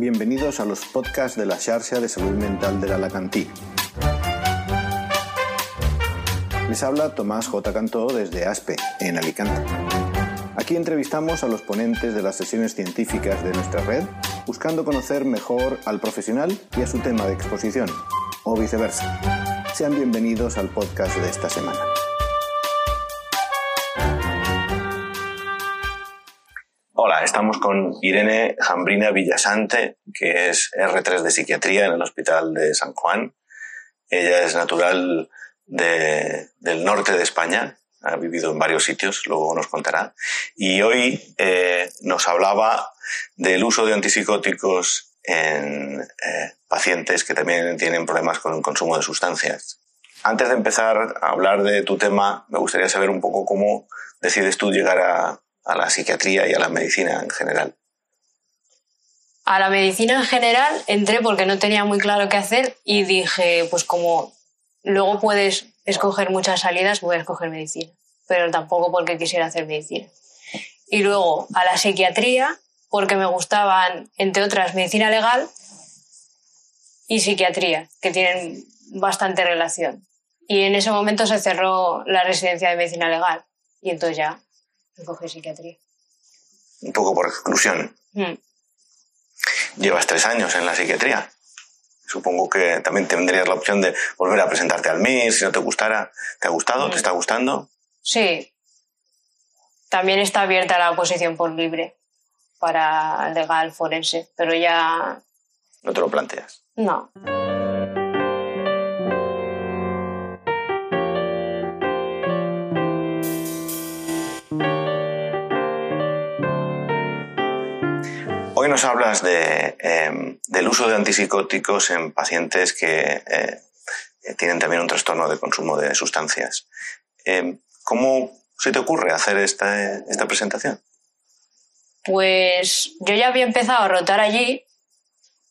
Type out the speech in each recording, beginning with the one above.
bienvenidos a los podcasts de la Xarxa de Salud Mental de l'Alacantí. Les habla Tomás J. Cantó desde ASPE, en Alicante. Aquí entrevistamos a los ponentes de las sesiones científicas de nuestra red, buscando conocer mejor al profesional y a su tema de exposición, o viceversa. Sean bienvenidos al podcast de esta semana. Hola, estamos con Irene Jambrina Villasante, que es R3 de psiquiatría en el Hospital de San Juan. Ella es natural del norte de España, ha vivido en varios sitios, luego nos contará. Y hoy eh, nos hablaba del uso de antipsicóticos en eh, pacientes que también tienen problemas con el consumo de sustancias. Antes de empezar a hablar de tu tema, me gustaría saber un poco cómo decides tú llegar a, a la psiquiatría y a la medicina en general? A la medicina en general entré porque no tenía muy claro qué hacer y dije, pues como luego puedes escoger muchas salidas, voy a escoger medicina, pero tampoco porque quisiera hacer medicina. Y luego a la psiquiatría porque me gustaban, entre otras, medicina legal y psiquiatría, que tienen bastante relación. Y en ese momento se cerró la residencia de medicina legal y entonces ya coge psiquiatría. Un poco por exclusión. Mm. Llevas tres años en la psiquiatría. Supongo que también tendrías la opción de volver a presentarte al MIR si no te gustara. ¿Te ha gustado? ¿Te mm. está gustando? Sí. También está abierta la posición por libre para legal forense, pero ya... ¿No te lo planteas? No. Nos hablas de, em, del uso de antipsicóticos en pacientes que eh, tienen también un trastorno de consumo de sustancias. Em, ¿Cómo se te ocurre hacer esta, esta presentación? Pues yo ya había empezado a rotar allí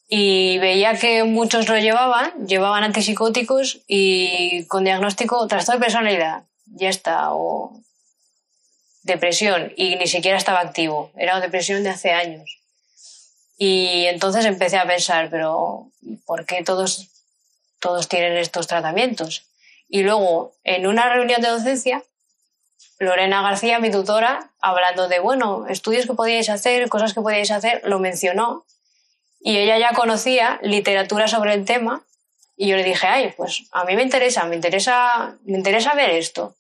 y veía que muchos lo llevaban, llevaban antipsicóticos y con diagnóstico trastorno de personalidad, ya está, o depresión, y ni siquiera estaba activo, era una depresión de hace años. Y entonces empecé a pensar, pero ¿por qué todos, todos tienen estos tratamientos? Y luego, en una reunión de docencia, Lorena García, mi tutora, hablando de, bueno, estudios que podíais hacer, cosas que podíais hacer, lo mencionó. Y ella ya conocía literatura sobre el tema. Y yo le dije, ay, pues a mí me interesa, me interesa, me interesa ver esto.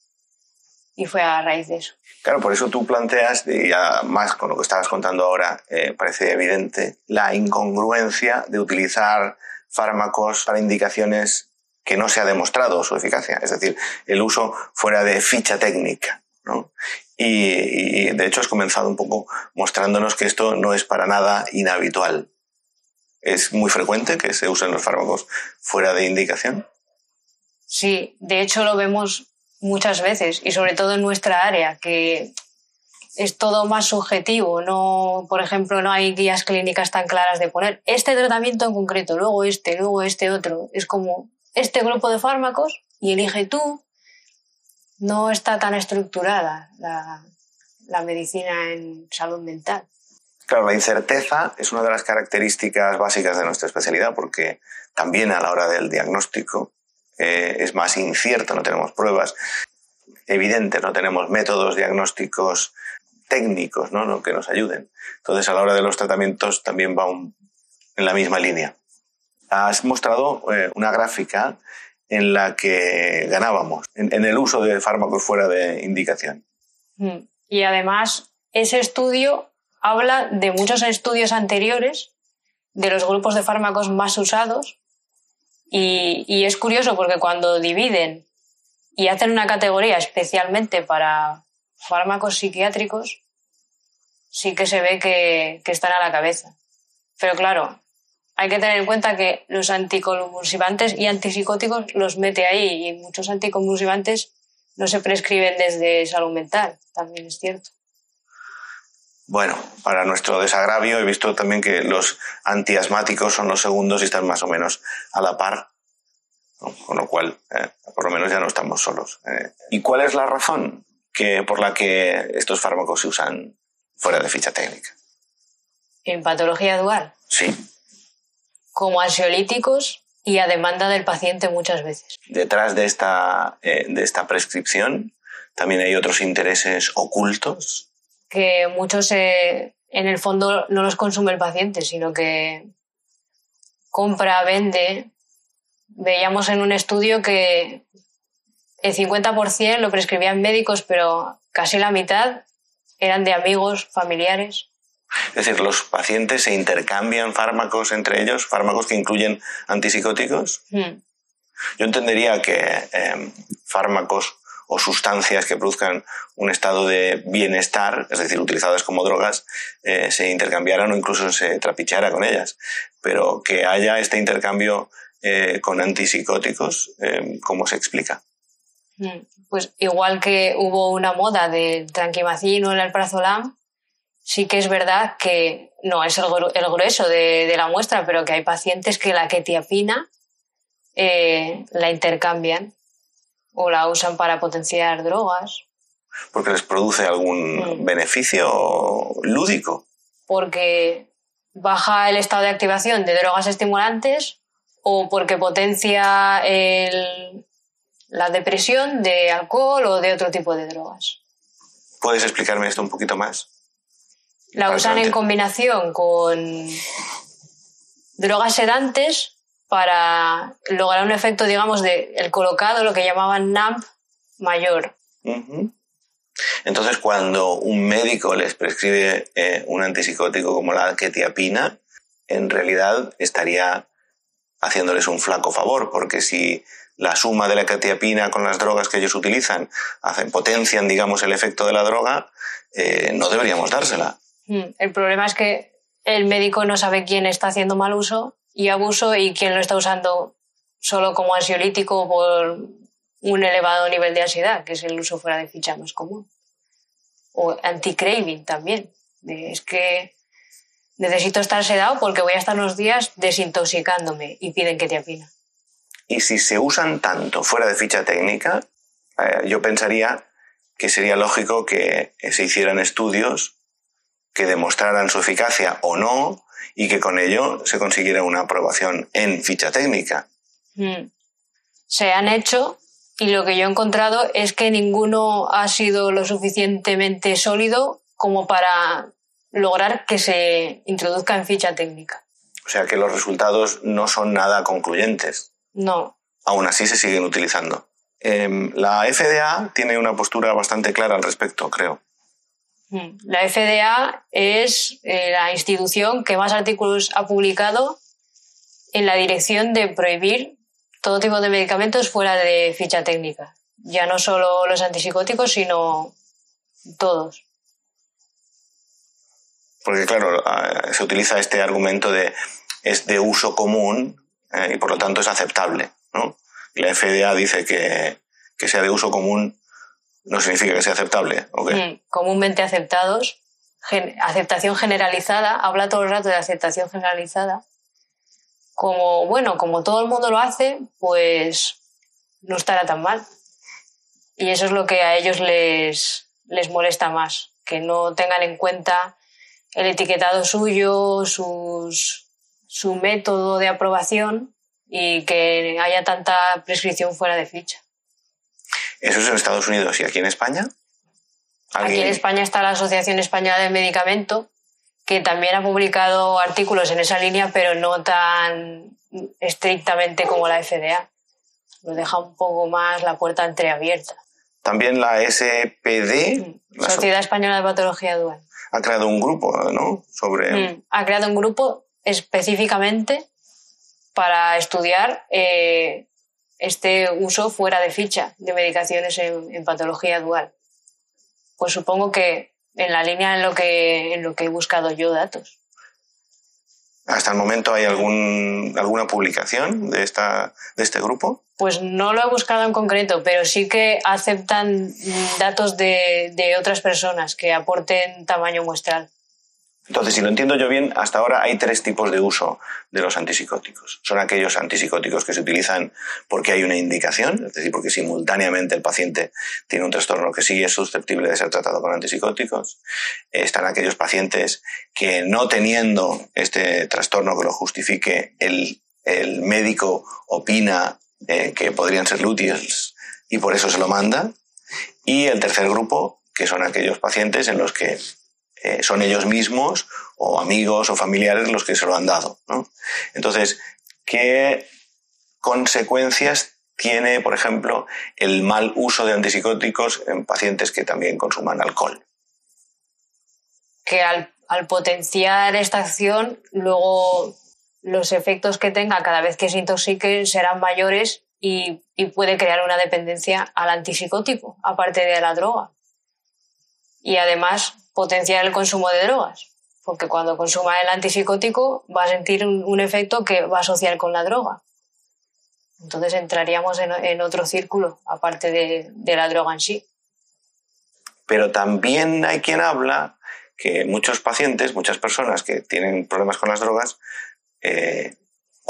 Y fue a raíz de eso. Claro, por eso tú planteas, y además con lo que estabas contando ahora, eh, parece evidente, la incongruencia de utilizar fármacos para indicaciones que no se ha demostrado su eficacia, es decir, el uso fuera de ficha técnica. ¿no? Y, y, de hecho has comenzado un poco mostrándonos que esto no es para nada inhabitual. Es muy frecuente que se usen los fármacos fuera de indicación. Sí, de hecho lo vemos muchas veces y sobre todo en nuestra área, que es todo más subjetivo. No, por ejemplo, no hay guías clínicas tan claras de poner este tratamiento en concreto, luego este, luego este otro. Es como este grupo de fármacos y elige tú. No está tan estructurada la, la medicina en salud mental. Claro, la incerteza es una de las características básicas de nuestra especialidad porque también a la hora del diagnóstico eh, es más incierto, no tenemos pruebas evidentes, no tenemos métodos diagnósticos técnicos ¿no? que nos ayuden. Entonces, a la hora de los tratamientos también va en la misma línea. Has mostrado eh, una gráfica en la que ganábamos en, el uso de fármacos fuera de indicación. Mm. Y además, ese estudio habla de muchos estudios anteriores de los grupos de fármacos más usados y, es curioso porque cuando dividen y hacen una categoría especialmente para fármacos psiquiátricos, sí que se ve que, están a la cabeza. Pero claro, hay que tener en cuenta que los anticonvulsivantes y antipsicóticos los mete ahí y muchos anticonvulsivantes no se prescriben desde salud mental, también es cierto. Bueno, para nuestro desagravio he visto también que los antiasmáticos son los segundos y están más o menos a la par, con lo cual eh, por lo menos ya no estamos solos. Eh. ¿Y cuál es la razón que, por la que estos fármacos se usan fuera de ficha técnica? ¿En patología dual? Sí. como ansiolíticos y a demanda del paciente muchas veces. Detrás de esta, eh, de esta prescripción también hay otros intereses ocultos. Que muchos en el fondo no los consume el paciente, sino que compra, vende. Veíamos en un estudio que el 50% lo prescribían médicos, pero casi la mitad eran de amigos, familiares. Es decir, los pacientes se intercambian fármacos entre ellos, fármacos que incluyen antipsicóticos. Hmm. Yo entendería que em, fármacos o sustancias que produzcan un estado de bienestar, es decir, utilizadas como drogas, eh, se intercambiaran o incluso se trapichara con ellas. Pero que haya este intercambio eh, con antipsicóticos, em, ¿cómo se explica? Hmm. Pues igual que hubo una moda del tranquimacín o el alprazolam, sí que es verdad que no es el, grueso de, la muestra, pero que hay pacientes que la ketiapina eh, la intercambian o la usan para potenciar drogas. ¿Porque les produce algún mm. beneficio lúdico? Porque baja el estado de activación de drogas estimulantes o porque potencia la depresión de alcohol o de otro tipo de drogas. ¿Puedes explicarme esto un poquito más? La usan en combinación con drogas sedantes para lograr un efecto, digamos, de el colocado, lo que llamaban NAMP mayor. Entonces, cuando un médico les prescribe eh, un antipsicótico como la ketiapina, en realidad estaría haciéndoles un flaco favor, porque si la suma de la ketiapina con las drogas que ellos utilizan hacen, potencian, digamos, el efecto de la droga, eh, no deberíamos dársela. Mm, el problema es que el médico no sabe quién está haciendo mal uso y abuso y quién lo está usando solo como ansiolítico por un elevado nivel de ansiedad, que es el uso fuera de ficha más común. O anti-craving también. Es que necesito estar sedado porque voy a estar unos días desintoxicándome y piden que te apina. Y si se usan tanto fuera de ficha técnica, eh, yo pensaría que sería lógico que se hicieran estudios que demostraran su eficacia o no y que con ello se consiguiera una aprobación en ficha técnica. Mm. Se han hecho y lo que yo he encontrado es que ninguno ha sido lo suficientemente sólido como para lograr que se introduzca en ficha técnica. O sea que los resultados no son nada concluyentes. No. Aún así se siguen utilizando. Em, la FDA tiene una postura bastante clara al respecto, creo. La FDA es eh, la institución que más artículos ha publicado en la dirección de prohibir todo tipo de medicamentos fuera de ficha técnica. Ya no solo los antipsicóticos, sino todos. Porque claro, ah, se utiliza este argumento de es de uso común eh, y por lo tanto es aceptable. ¿no? La FDA dice que, que sea de uso común no significa que sea aceptable. Mm, comúnmente aceptados, aceptación generalizada, habla todo el rato de aceptación generalizada. Como, bueno, como todo el mundo lo hace, pues no estará tan mal. Y eso es lo que a ellos les, les molesta más, que no tengan en cuenta el etiquetado suyo, sus, su método de aprobación y que haya tanta prescripción fuera de ficha. ¿Eso es en Estados Unidos y aquí en España? Aquí en España está la Asociación Española de Medicamento, que también ha publicado artículos en esa línea, pero no tan estrictamente como la FDA. Nos deja un poco más la puerta entreabierta. También la SPD, la Sociedad Española de Patología Dual, ha creado un grupo, ¿no? Sobre. Mm, ha creado un grupo específicamente para estudiar eh, este uso fuera de ficha de medicaciones en, patología dual. Pues supongo que en la línea en lo que, en lo que he buscado yo datos. ¿Hasta el momento hay algún, alguna publicación de, esta, de este grupo? Pues no lo he buscado en concreto, pero sí que aceptan datos de, de otras personas que aporten tamaño muestral. Entonces, si lo entiendo yo bien, hasta ahora hay tres tipos de uso de los antipsicóticos. Son aquellos antipsicóticos que se utilizan porque hay una indicación, es decir, porque simultáneamente el paciente tiene un trastorno que sí es susceptible de ser tratado con antipsicóticos. Están aquellos pacientes que no teniendo este trastorno que lo justifique, el, médico opina eh, que podrían ser lúteos y por eso se lo manda. Y el tercer grupo, que son aquellos pacientes en los que eh, son ellos mismos o amigos o familiares los que se lo han dado. Entonces, ¿qué consecuencias tiene, por ejemplo, el mal uso de antipsicóticos en pacientes que también consuman alcohol? Que al, potenciar esta acción, luego los efectos que tenga cada vez que se intoxique serán mayores y, puede crear una dependencia al antipsicótico, aparte de la droga. Y además potenciar el consumo de drogas, porque cuando consuma el antipsicótico va a sentir un, efecto que va a asociar con la droga. Entonces entraríamos en, otro círculo, aparte de, la droga en sí. Pero también hay quien habla que muchos pacientes, muchas personas que tienen problemas con las drogas, eh,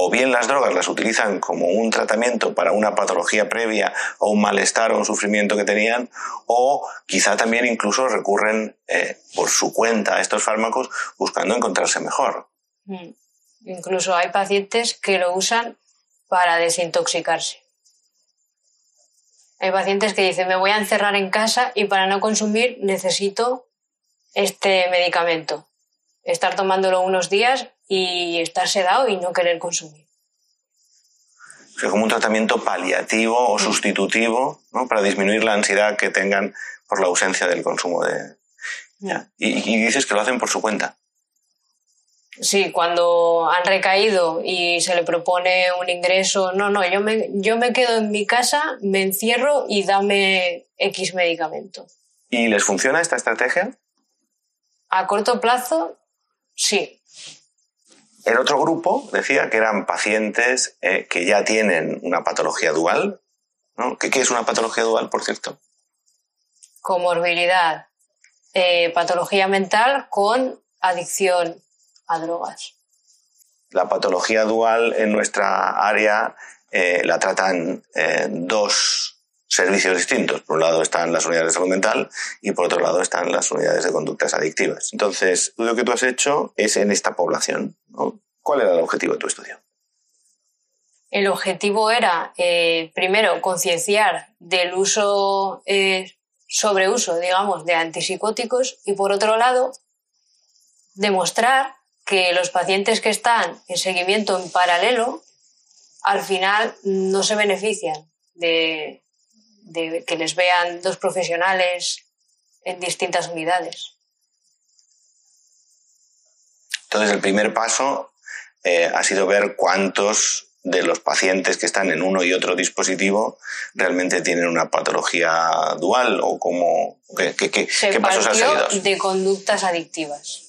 o bien las drogas las utilizan como un tratamiento para una patología previa o un malestar o un sufrimiento que tenían, o quizá también incluso recurren eh, por su cuenta a estos fármacos buscando encontrarse mejor. Mm. Incluso hay pacientes que lo usan para desintoxicarse. Hay pacientes que dicen, me voy a encerrar en casa y para no consumir necesito este medicamento. Estar tomándolo unos días y estar sedado y no querer consumir. O sea, como un tratamiento paliativo o sustitutivo ¿no? para disminuir la ansiedad que tengan por la ausencia del consumo de... Y, y, dices que lo hacen por su cuenta. Sí, cuando han recaído y se le propone un ingreso, no, no, yo me, yo me quedo en mi casa, me encierro y dame X medicamento. ¿Y les funciona esta estrategia? A corto plazo, sí. El otro grupo decía que eran pacientes eh, que ya tienen una patología dual. ¿no? ¿Qué, es una patología dual, por cierto? Comorbilidad, eh, patología mental con adicción a drogas. La patología dual en nuestra área eh, la tratan dos servicios distintos. Por un lado están las unidades de salud mental y por otro lado están las unidades de conductas adictivas. Entonces, lo que tú has hecho es en esta población. ¿Cuál era el objetivo de tu estudio? El objetivo era, eh, primero, concienciar del uso, eh, sobreuso, digamos, de antipsicóticos y, por otro lado, demostrar que los pacientes que están en seguimiento en paralelo, al final no se benefician de, de que les vean dos profesionales en distintas unidades. Entonces, el primer paso eh, ha sido ver cuántos de los pacientes que están en uno y otro dispositivo realmente tienen una patología dual o cómo, qué, qué, pasos han seguido. de conductas adictivas.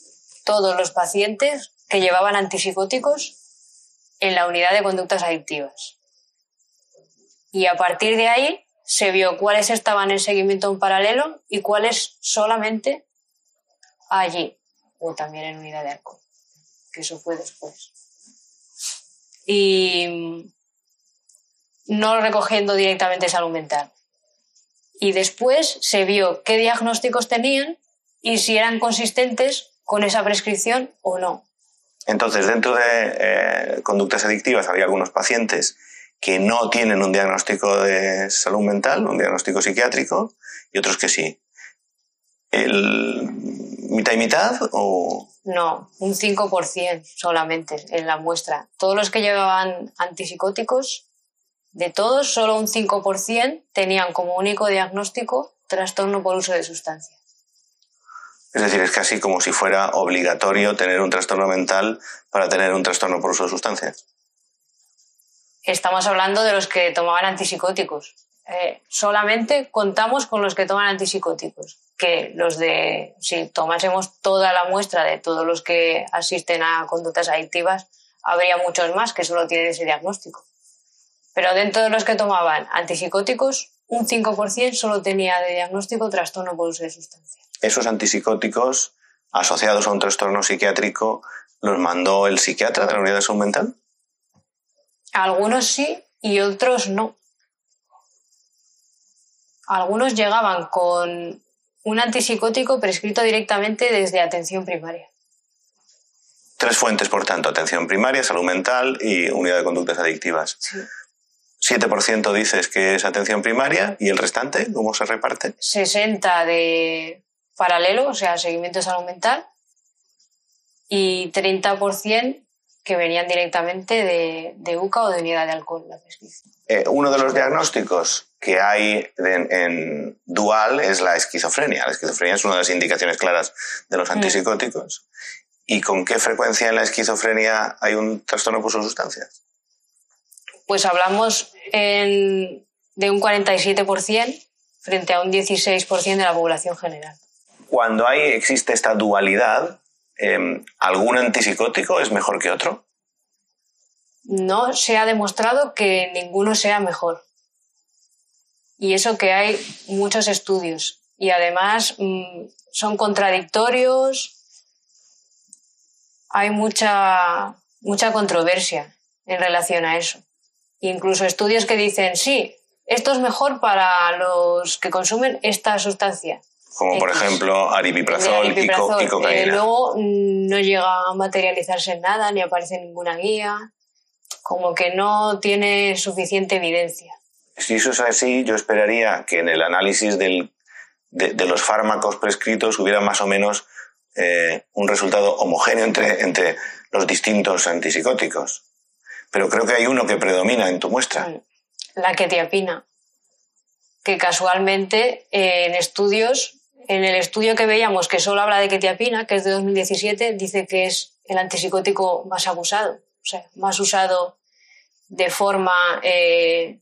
Todos los pacientes que llevaban antipsicóticos en la unidad de conductas adictivas. Y a partir de ahí se vio cuáles estaban en seguimiento en paralelo y cuáles solamente allí, o también en unidad de alcohol, que eso fue después. Y no recogiendo directamente salud mental. Y después se vio qué diagnósticos tenían y si eran consistentes con esa prescripción o no. Entonces, dentro de eh, conductas adictivas había algunos pacientes que no tienen un diagnóstico de salud mental, un diagnóstico psiquiátrico, y otros que sí. ¿El mitad y mitad o...? No, un 5% solamente en la muestra. Todos los que llevaban antipsicóticos, de todos, solo un 5% tenían como único diagnóstico trastorno por uso de sustancias. Es decir, es casi como si fuera obligatorio tener un trastorno mental para tener un trastorno por uso de sustancias estamos hablando de los que tomaban antipsicóticos. Eh, solamente contamos con los que toman antipsicóticos, que los de, si tomásemos toda la muestra de todos los que asisten a conductas adictivas, habría muchos más que solo tienen ese diagnóstico. Pero dentro de los que tomaban antipsicóticos, un 5% solo tenía de diagnóstico trastorno por uso de sustancias. Esos antipsicóticos asociados a un trastorno psiquiátrico los mandó el psiquiatra de la unidad de salud mental? Algunos sí y otros no. Algunos llegaban con un antipsicótico prescrito directamente desde atención primaria. Tres fuentes, por tanto, atención primaria, salud mental y unidad de conductas adictivas. Sí. 7% dices que es atención primaria y el restante, ¿cómo se reparte? 60 de paralelo, o sea, seguimiento de salud mental, y 30% que venían directamente de, de, UCA o de unidad de alcohol, la prescripción. Eh, uno de los diagnósticos que hay en, en, dual es la esquizofrenia. La esquizofrenia es una de las indicaciones claras de los antipsicóticos. Mm. ¿Y con qué frecuencia en la esquizofrenia hay un trastorno por sustancias? Pues hablamos en, de un 47% frente a un 16% de la población general. Cuando hay, existe esta dualidad, eh, ¿algún antipsicótico es mejor que otro? No se ha demostrado que ninguno sea mejor. Y eso que hay muchos estudios. Y además mmm, son contradictorios, hay mucha, mucha controversia en relación a eso. Incluso estudios que dicen, sí, esto es mejor para los que consumen esta sustancia. Como por ejemplo aripiprazol, aripiprazol. Y, co y, cocaína. Eh, luego no llega a materializarse en nada, ni aparece ninguna guía, como que no tiene suficiente evidencia. Si eso es así, yo esperaría que en el análisis del, de, de, los fármacos prescritos hubiera más o menos eh, un resultado homogéneo entre, entre los distintos antipsicóticos. Pero creo que hay uno que predomina en tu muestra. La quetiapina, que casualmente eh, en estudios, en el estudio que veíamos que solo habla de quetiapina, que es de 2017, dice que es el antipsicótico más abusado, o sea, más usado de forma eh,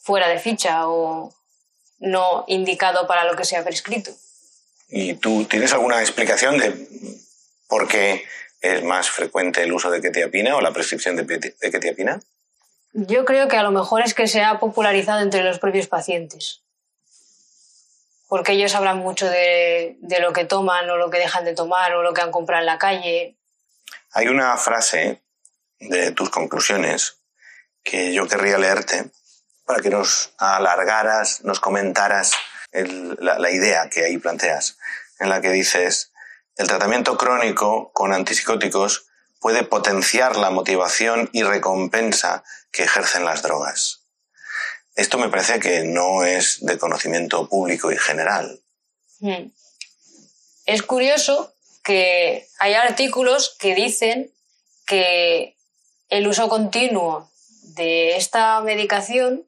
fuera de ficha o no indicado para lo que se ha prescrito. ¿Y tú tienes alguna explicación de por qué es más frecuente el uso de quetiapina o la prescripción de, de quetiapina? Yo creo que a lo mejor es que se ha popularizado entre los propios pacientes. Porque ellos hablan mucho de, lo que toman o lo que dejan de tomar o lo que han comprado en la calle. Hay una frase de tus conclusiones que yo querría leerte para que nos alargaras, nos comentaras la, la idea que ahí planteas, en la que dices, el tratamiento crónico con antipsicóticos puede potenciar la motivación y recompensa que ejercen las drogas. Esto me parece que no es de conocimiento público y general. Hmm. Es curioso que hay artículos que dicen que el uso continuo de esta medicación,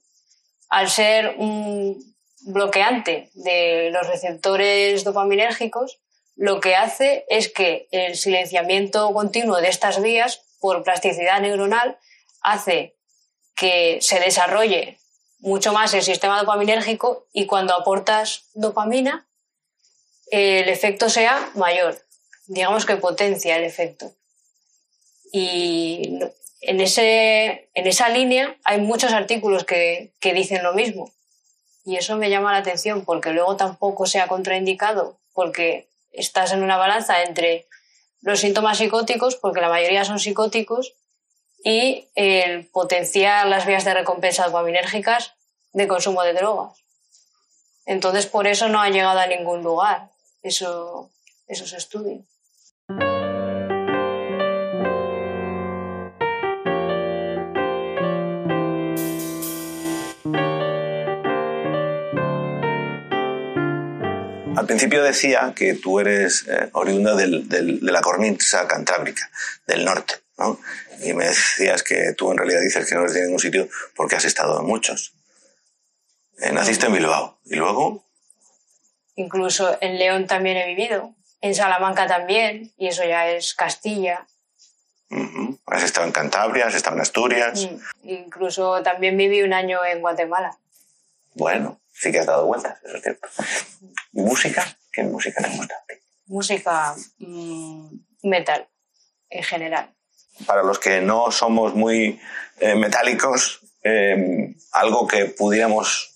al ser un bloqueante de los receptores dopaminérgicos, lo que hace es que el silenciamiento continuo de estas vías por plasticidad neuronal hace que se desarrolle mucho más el sistema dopaminérgico y cuando aportas dopamina el efecto sea mayor. Digamos que potencia el efecto. Y en, ese, en esa línea hay muchos artículos que, que dicen lo mismo. Y eso me llama la atención porque luego tampoco se ha contraindicado porque estás en una balanza entre los síntomas psicóticos, porque la mayoría son psicóticos, y el potenciar las vías de recompensa dopaminérgicas de consumo de drogas. Entonces, por eso no ha llegado a ningún lugar eso, esos estudios. Al principio decía que tú eres eh, oriunda de la cornisa cantábrica, del norte, ¿no? Y me decías que tú en realidad dices que no eres de ningún sitio porque has estado en muchos. Eh, naciste en Bilbao. ¿Y luego? Incluso en León también he vivido. En Salamanca también. Y eso ya es Castilla. Uh -huh. ¿Has estado en Cantabria? ¿Has estado en Asturias? Mm. Incluso también viví un año en Guatemala. Bueno, sí que has dado vueltas, eso es cierto. ¿Y música? ¿Qué música te gusta a ti? Música mmm, metal, en general. Para los que no somos muy eh, metálicos, eh, algo que pudiéramos...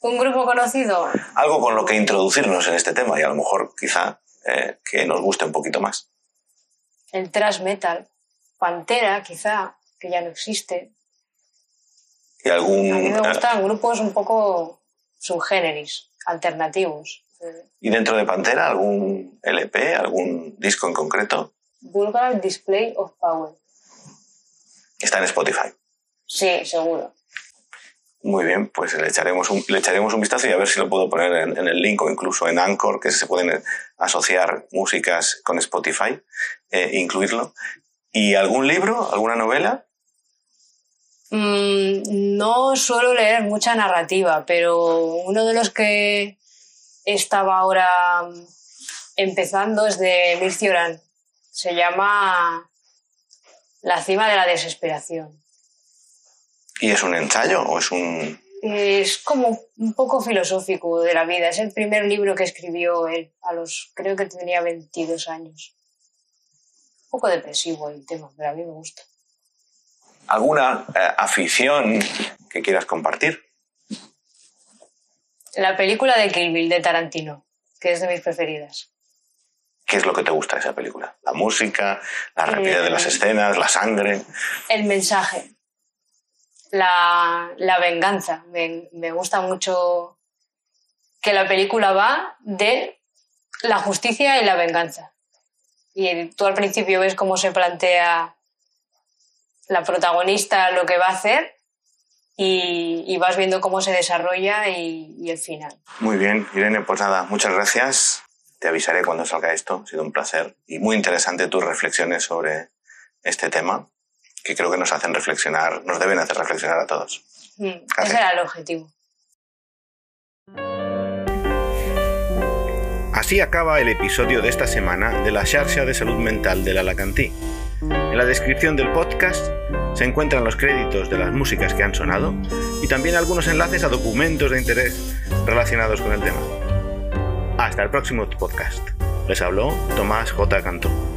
¿Un grupo conocido? Algo con lo que introducirnos en este tema y a lo mejor quizá eh, que nos guste un poquito más. El thrash metal, Pantera, quizá, que ya no existe. ¿Y algún, A mí me eh, gustan grupos un poco subgéneris, alternativos. ¿Y dentro de Pantera algún LP, algún disco en concreto? Vulgar Display of Power. Está en Spotify. Sí, seguro. Muy bien, pues le echaremos un, le echaremos un vistazo y a ver si lo puedo poner en, en el link o incluso en Anchor, que se pueden asociar músicas con Spotify, eh, incluirlo. ¿Y algún libro, alguna novela? Mm, no suelo leer mucha narrativa, pero uno de los que estaba ahora mm, empezando es de Mircea Orán. Se llama La cima de la desesperación. ¿Y es un ensayo o es un...? Es como un poco filosófico de la vida. Es el primer libro que escribió él a los, creo que tenía 22 años. Un poco depresivo el tema, pero a mí me gusta. ¿Alguna eh, afición que quieras compartir? La película de Kill Bill de Tarantino, que es de mis preferidas. ¿Qué es lo que te gusta de esa película? ¿La música? ¿La rapidez de las Eh, escenas? ¿La sangre? El mensaje, la, la venganza. Me, me gusta mucho que la película va de la justicia y la venganza. Y tú al principio ves cómo se plantea la protagonista lo que va a hacer y, y vas viendo cómo se desarrolla y, y el final. Muy bien, Irene, pues nada, muchas gracias. Te avisaré cuando salga esto. Ha sido un placer y muy interesante tus reflexiones sobre este tema, que creo que nos hacen reflexionar, nos deben hacer reflexionar a todos. Mm, Ese era el objetivo. Así acaba el episodio de esta semana de la Xarxa de Salud Mental del Alacantí. En la descripción del podcast se encuentran los créditos de las músicas que han sonado y también algunos enlaces a documentos de interés relacionados con el tema. Hasta el próximo podcast. Les habló Tomás J. Cantó.